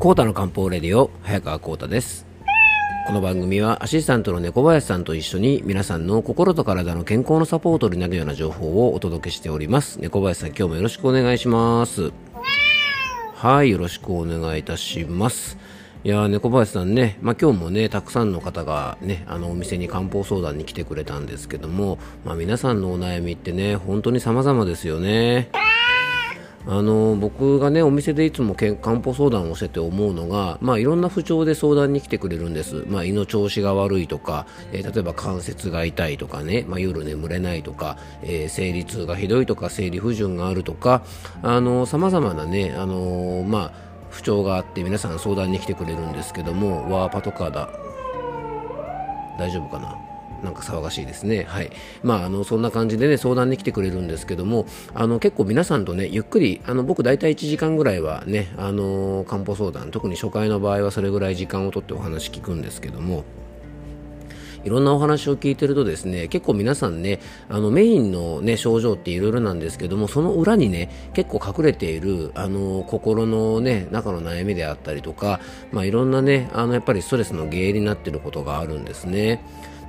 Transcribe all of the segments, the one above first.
コータの漢方レディオ早川コータです。この番組はアシスタントの猫林さんと一緒に皆さんの心と体の健康のサポートになるような情報をお届けしております。猫林さん今日もよろしくお願いします。はいよろしくお願いいたします。いや猫林さんね、まあ、今日もねたくさんの方がねあのお店に漢方相談に来てくれたんですけども、まあ、皆さんのお悩みってね本当に様々ですよね。あの僕がねお店でいつも漢方相談をしてて思うのが、まあ、いろんな不調で相談に来てくれるんです、まあ、胃の調子が悪いとか、えー、例えば関節が痛いとかね、まあ、夜眠れないとか、えー、生理痛がひどいとか生理不順があるとかさまざまなね、あの、まあ、不調があって皆さん相談に来てくれるんですけどもわーパトカーだ。大丈夫かな？なんか騒がしいですね。はい。まあ、あの、そんな感じでね、相談に来てくれるんですけども、あの、結構皆さんとね、ゆっくり、あの、僕大体1時間ぐらいはね、あの、漢方相談、特に初回の場合はそれぐらい時間をとってお話聞くんですけども、いろんなお話を聞いてるとですね結構皆さんねあのメインの、ね、症状っていろいろなんですけどもその裏にね結構隠れているあの心の、ね、中の悩みであったりとか、まあ、いろんなねあのやっぱりストレスの原因になっていることがあるんですね。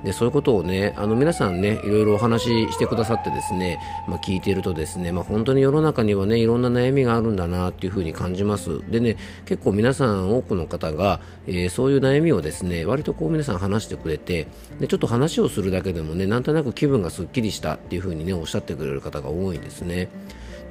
でそういうことをねあの皆さんねいろいろお話ししてくださってですね、まあ、聞いているとですね、まあ、本当に世の中にはねいろんな悩みがあるんだなっていうふうに感じますでね結構皆さん多くの方が、えー、そういう悩みをですね割とこう皆さん話してくれてでちょっと話をするだけでもねなんとなく気分がすっきりしたっていうふうにねおっしゃってくれる方が多いんですね。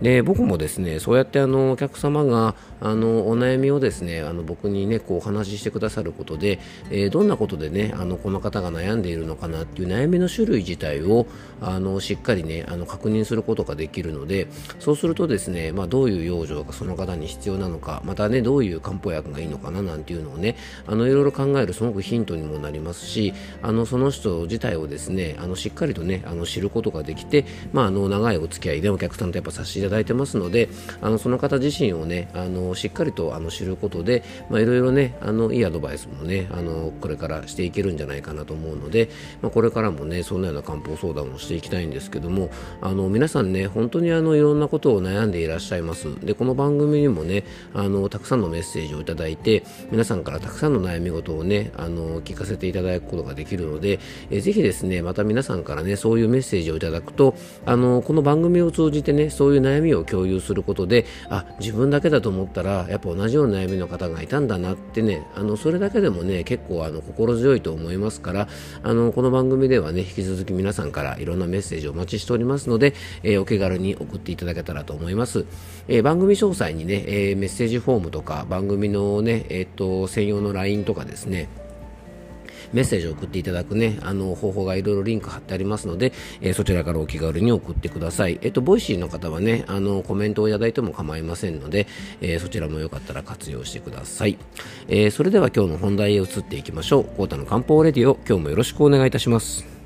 で僕もですねそうやってあのお客様があのお悩みをですねあの僕にねこうお話ししてくださることで、えー、どんなことでねあのこの方が悩んでいるのかなっていう悩みの種類自体をあのしっかりねあの確認することができるのでそうするとですね、まあ、どういう養生がその方に必要なのかまたねどういう漢方薬がいいのかななんていうのをねあのいろいろ考えるすごくヒントにもなりますしあのその人自体をですねあのしっかりとねあの知ることができて、まあ、あの長いお付き合いでお客さんとやっぱさせていただいてますのであのその方自身をねあのしっかりとあの知ることで、まあ、いろいろねあのいいアドバイスもねあのこれからしていけるんじゃないかなと思うので、まあ、これからもねそんなような漢方相談をしていきたいんですけどもあの皆さんね本当にあのいろんなことを悩んでいらっしゃいます。でこの番組にもねあのたくさんのメッセージをいただいて皆さんからたくさんの悩み事をねあの聞かせていただくことができるので、えぜひですねまた皆さんからねそういうメッセージをいただくとあのこの番組を通じてねそういう悩みを共有することであ自分だけだと思ったらやっぱ同じような悩みの方がいたんだなってねあのそれだけでもね結構あの心強いと思いますからあのこの番組ではね引き続き皆さんからいろんなメッセージをお待ちしておりますので、えー、お気軽に送っていただけたらと思います、えー、番組詳細にね、えー、メッセージフォームとか番組のね、えーと専用の LINE とかですねメッセージを送っていただくね、あの、方法がいろいろリンク貼ってありますので、えー、そちらからお気軽に送ってください。えっ、と、ボイシーの方はね、あの、コメントをいただいても構いませんので、えー、そちらもよかったら活用してください。えー、それでは今日の本題へ移っていきましょう。コータの漢方レディオ、今日もよろしくお願いいたします。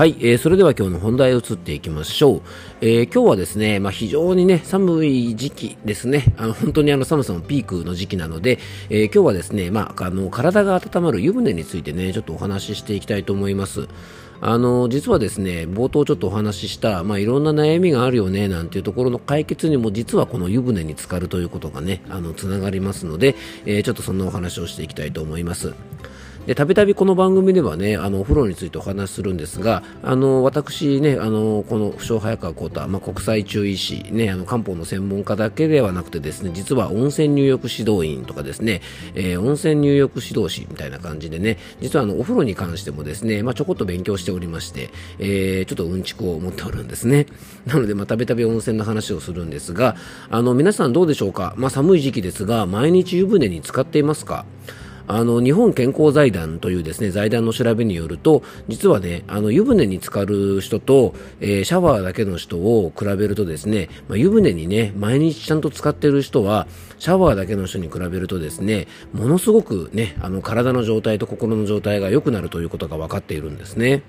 はい、えー、それでは今日の本題へ移っていきましょう。えー、今日はですね、まあ、非常にね、寒い時期ですね。あの、本当にあの寒さのピークの時期なので、えー、今日はですね、まあ、あの、体が温まる湯船についてね、ちょっとお話ししていきたいと思います。あの、実はですね、冒頭ちょっとお話しした、まあ、いろんな悩みがあるよね、なんていうところの解決にも、実はこの湯船に浸かるということがね、あの、つながりますので、えー、ちょっとそんなお話をしていきたいと思います。で、たびたびこの番組ではね、あの、お風呂についてお話しするんですが、あの、私ね、あの、この不詳早川幸太、まあ、国際中医師、ね、あの、漢方の専門家だけではなくてですね、実は温泉入浴指導員とかですね、えー、温泉入浴指導士みたいな感じでね、実はあの、お風呂に関してもですね、まあ、ちょこっと勉強しておりまして、えー、ちょっとうんちくを持っておるんですね。なので、まあ、たびたび温泉の話をするんですが、あの、皆さんどうでしょうか？まあ、寒い時期ですが、毎日湯船に浸かっていますか？あの日本健康財団というですね財団の調べによると実はねあの湯船に浸かる人と、えー、シャワーだけの人を比べるとですね、まあ、湯船にね毎日ちゃんと使っている人はシャワーだけの人に比べるとですねものすごくねあの体の状態と心の状態が良くなるということが分かっているんですね。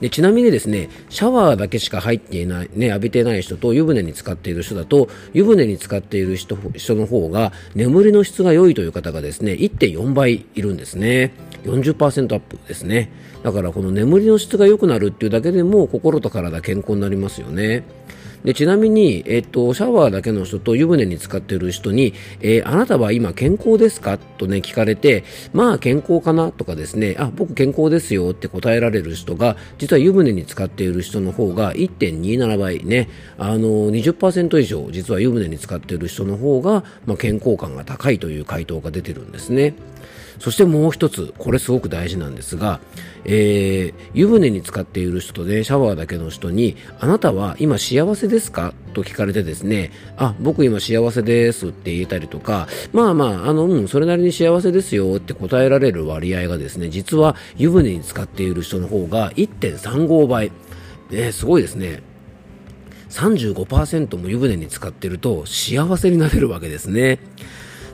でちなみにですね、シャワーだけしか入っていない、ね、浴びてない人と湯船に使っている人だと、湯船に使っている人人の方が眠りの質が良いという方がですね、1.4倍いるんですね。40%アップですねだからこの眠りの質が良くなるっていうだけでも心と体健康になりますよねでちなみに、えっと、シャワーだけの人と湯船に浸かっている人に、えー、あなたは今健康ですか？とね、聞かれて、まあ健康かな？とかですね、あ、僕健康ですよって答えられる人が、実は湯船に浸かっている人の方が1.27倍ね、あの、20%以上、実は湯船に浸かっている人の方が、まあ、健康感が高いという回答が出てるんですね。そしてもう一つ、これすごく大事なんですが、えー、湯船に浸かっている人とね、シャワーだけの人に、あなたは今幸せですか？と聞かれてですね、あ、僕今幸せですって言えたりとか、まあまあ、あの、うん、それなりに幸せですよって答えられる割合がですね、実は湯船に浸かっている人の方が1.35倍。ね、すごいですね。35%も湯船に浸かってると幸せになれるわけですね。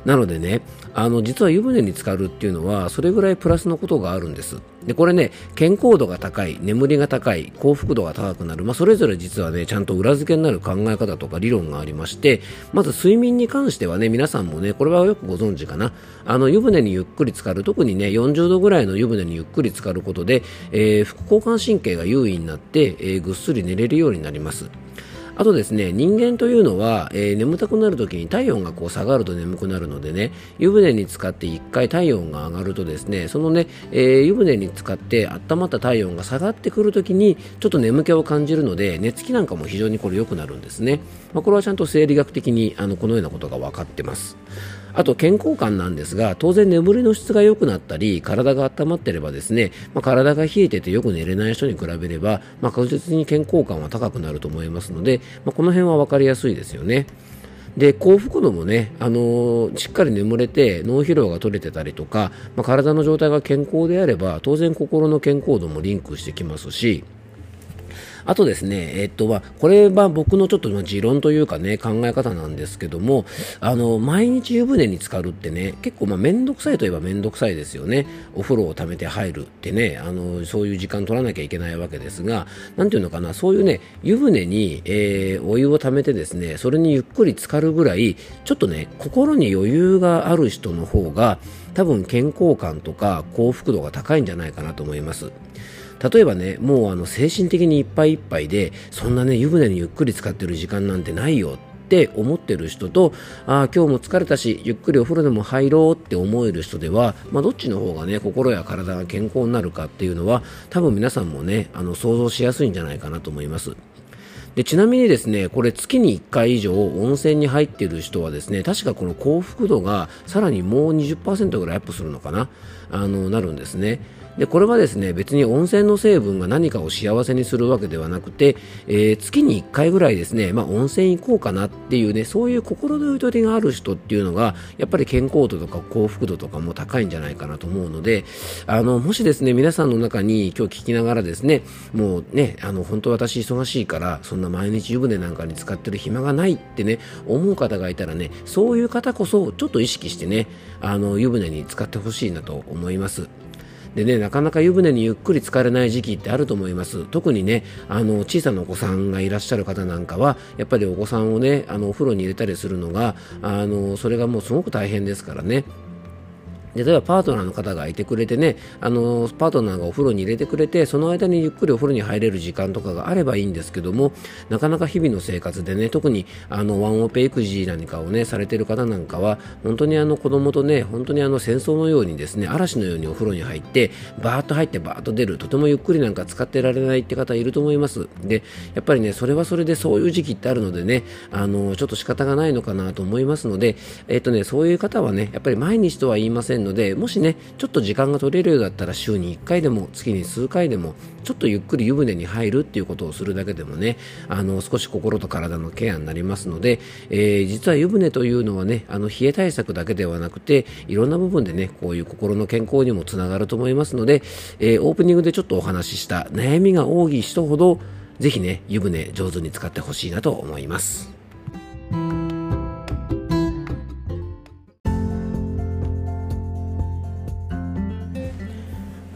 なのでね、あの実は湯船に浸かるっていうのはそれぐらいプラスのことがあるんです。でこれね健康度が高い眠りが高い幸福度が高くなる、まあ、それぞれ実はねちゃんと裏付けになる考え方とか理論がありましてまず睡眠に関してはね皆さんもねこれはよくご存知かな。あの湯船にゆっくり浸かる。特にね40度ぐらいの湯船にゆっくり浸かることで、えー、副交感神経が優位になって、えー、ぐっすり寝れるようになります。あとですね、人間というのは、えー、眠たくなるときに体温がこう下がると眠くなるのでね、湯船に浸かって1回体温が上がるとですね、そのね、えー、湯船に浸かって温まった体温が下がってくるときに、ちょっと眠気を感じるので、寝つきなんかも非常にこれ良くなるんですね。まあ、これはちゃんと生理学的にあのこのようなことが分かってます。あと健康感なんですが、当然眠りの質が良くなったり、体が温まってればですね、まあ、体が冷えててよく寝れない人に比べれば、まあ、確実に健康感は高くなると思いますので、まあ、この辺は分かりやすいですよね。で幸福度もね、あのー、しっかり眠れて脳疲労が取れてたりとか、まあ、体の状態が健康であれば当然心の健康度もリンクしてきますしあとですね、えっと、まあ、これは僕のちょっと持論というかね、考え方なんですけども、あの、毎日湯船に浸かるってね、結構まあ、めんどくさいといえばめんどくさいですよね。お風呂を溜めて入るってね、あの、そういう時間取らなきゃいけないわけですが、なんていうのかな、そういうね、湯船に、えー、お湯を溜めてですね、それにゆっくり浸かるぐらい、ちょっとね、心に余裕がある人の方が、多分健康感とか幸福度が高いんじゃないかなと思います。例えばね、もうあの精神的にいっぱいいっぱいで、そんなね、湯船にゆっくり使ってる時間なんてないよって思ってる人と、ああ、今日も疲れたし、ゆっくりお風呂でも入ろうって思える人では、まあ、どっちの方がね、心や体が健康になるかっていうのは、多分皆さんもね、あの想像しやすいんじゃないかなと思います。でちなみにですねこれ月に1回以上温泉に入っている人はですね確かこの幸福度がさらにもう20%ぐらいアップするのかなあのなるんですねでこれはですね別に温泉の成分が何かを幸せにするわけではなくて、えー、月に1回ぐらいですね、まあ、温泉行こうかなっていうねそういう心のゆとりがある人っていうのがやっぱり健康度とか幸福度とかも高いんじゃないかなと思うのであのもしですね皆さんの中に今日聞きながらですねもうねあの本当私忙しいからそんな毎日湯船なんかに使ってる暇がないってね思う方がいたらねそういう方こそちょっと意識してねあの湯船に使ってほしいなと思います。でね、なかなか湯船にゆっくり浸かれない時期ってあると思います。特にね、あの、小さなお子さんがいらっしゃる方なんかは、やっぱりお子さんをね、あの、お風呂に入れたりするのが、あの、それがもうすごく大変ですからね。例えばパートナーの方がいてくれてね、あのパートナーがお風呂に入れてくれて、その間にゆっくりお風呂に入れる時間とかがあればいいんですけども、なかなか日々の生活でね、特にあのワンオペ育児何かをね、されてる方なんかは、本当にあの子供とね、本当にあの戦争のようにですね、嵐のようにお風呂に入って、バーッと入ってバーッと出る、とてもゆっくりなんか使ってられないって方いると思います。で、やっぱりね、それはそれでそういう時期ってあるのでね、あの、ちょっと仕方がないのかなと思いますので、えっとね、そういう方はね、やっぱり毎日とは言いませんので、もしね、ちょっと時間が取れるようだったら週に1回でも月に数回でもちょっとゆっくり湯船に入るっていうことをするだけでもねあの少し心と体のケアになりますので、えー、実は湯船というのはねあの冷え対策だけではなくていろんな部分でねこういう心の健康にもつながると思いますので、えー、オープニングでちょっとお話しした悩みが多い人ほどぜひね湯船上手に使ってほしいなと思います。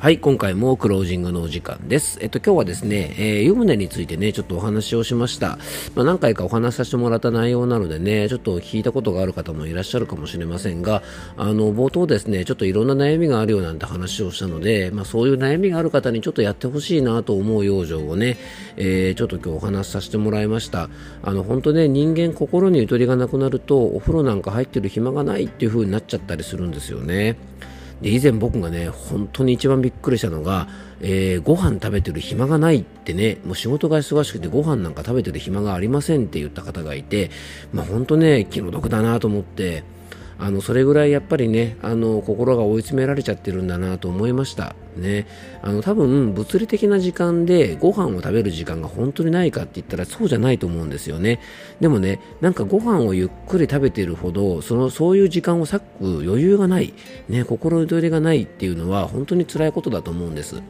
はい、今回もクロージングのお時間です。えっと、今日はですね、えー、湯船についてね、ちょっとお話をしました。まあ、何回かお話しさせてもらった内容なのでね、ちょっと聞いたことがある方もいらっしゃるかもしれませんが、あの、冒頭ですね、ちょっといろんな悩みがあるよなんて話をしたので、まあ、そういう悩みがある方にちょっとやってほしいなと思う養生をね、えー、ちょっと今日お話しさせてもらいました。あの、本当ね、人間心にゆとりがなくなると、お風呂なんか入ってる暇がないっていう風になっちゃったりするんですよね。で以前僕がね本当に一番びっくりしたのが、えー、ご飯食べてる暇がないってねもう仕事が忙しくてご飯なんか食べてる暇がありませんって言った方がいてまあ本当ね気の毒だなと思ってあのそれぐらいやっぱりねあの心が追い詰められちゃってるんだなと思いました。ね。あの多分物理的な時間でご飯を食べる時間が本当にないかって言ったらそうじゃないと思うんですよね。でもねなんかご飯をゆっくり食べているほどそのそういう時間を割く余裕がないね心ゆとりがないっていうのは本当に辛いことだと思うんです。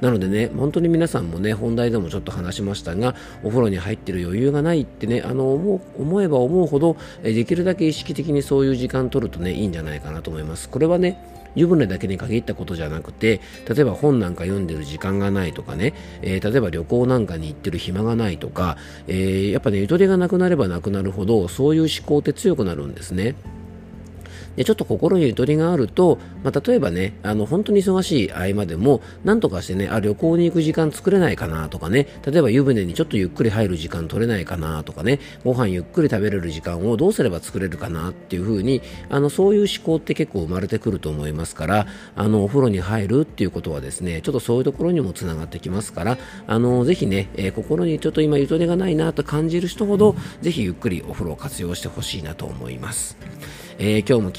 なのでね、本当に皆さんもね、本題でもちょっと話しましたが、お風呂に入ってる余裕がないってね、あの思う思えば思うほど、できるだけ意識的にそういう時間取るとね、いいんじゃないかなと思います。これはね、湯船だけに限ったことじゃなくて例えば本なんか読んでる時間がないとかね、えー、例えば旅行なんかに行ってる暇がないとか、えー、やっぱねゆとりがなくなればなくなるほどそういう思考って強くなるんですね。でちょっと心にゆとりがあると、まあ、例えばね、あの本当に忙しい合間でも、なんとかしてね、あ旅行に行く時間作れないかなとかね、例えば湯船にちょっとゆっくり入る時間取れないかなとかね、ご飯ゆっくり食べれる時間をどうすれば作れるかなっていう風に、あのそういう思考って結構生まれてくると思いますから、あのお風呂に入るっていうことはですね、ちょっとそういうところにもつながってきますから、あのぜひね、えー、心にちょっと今ゆとりがないなと感じる人ほど、ぜひゆっくりお風呂を活用してほしいなと思います。えー、今日も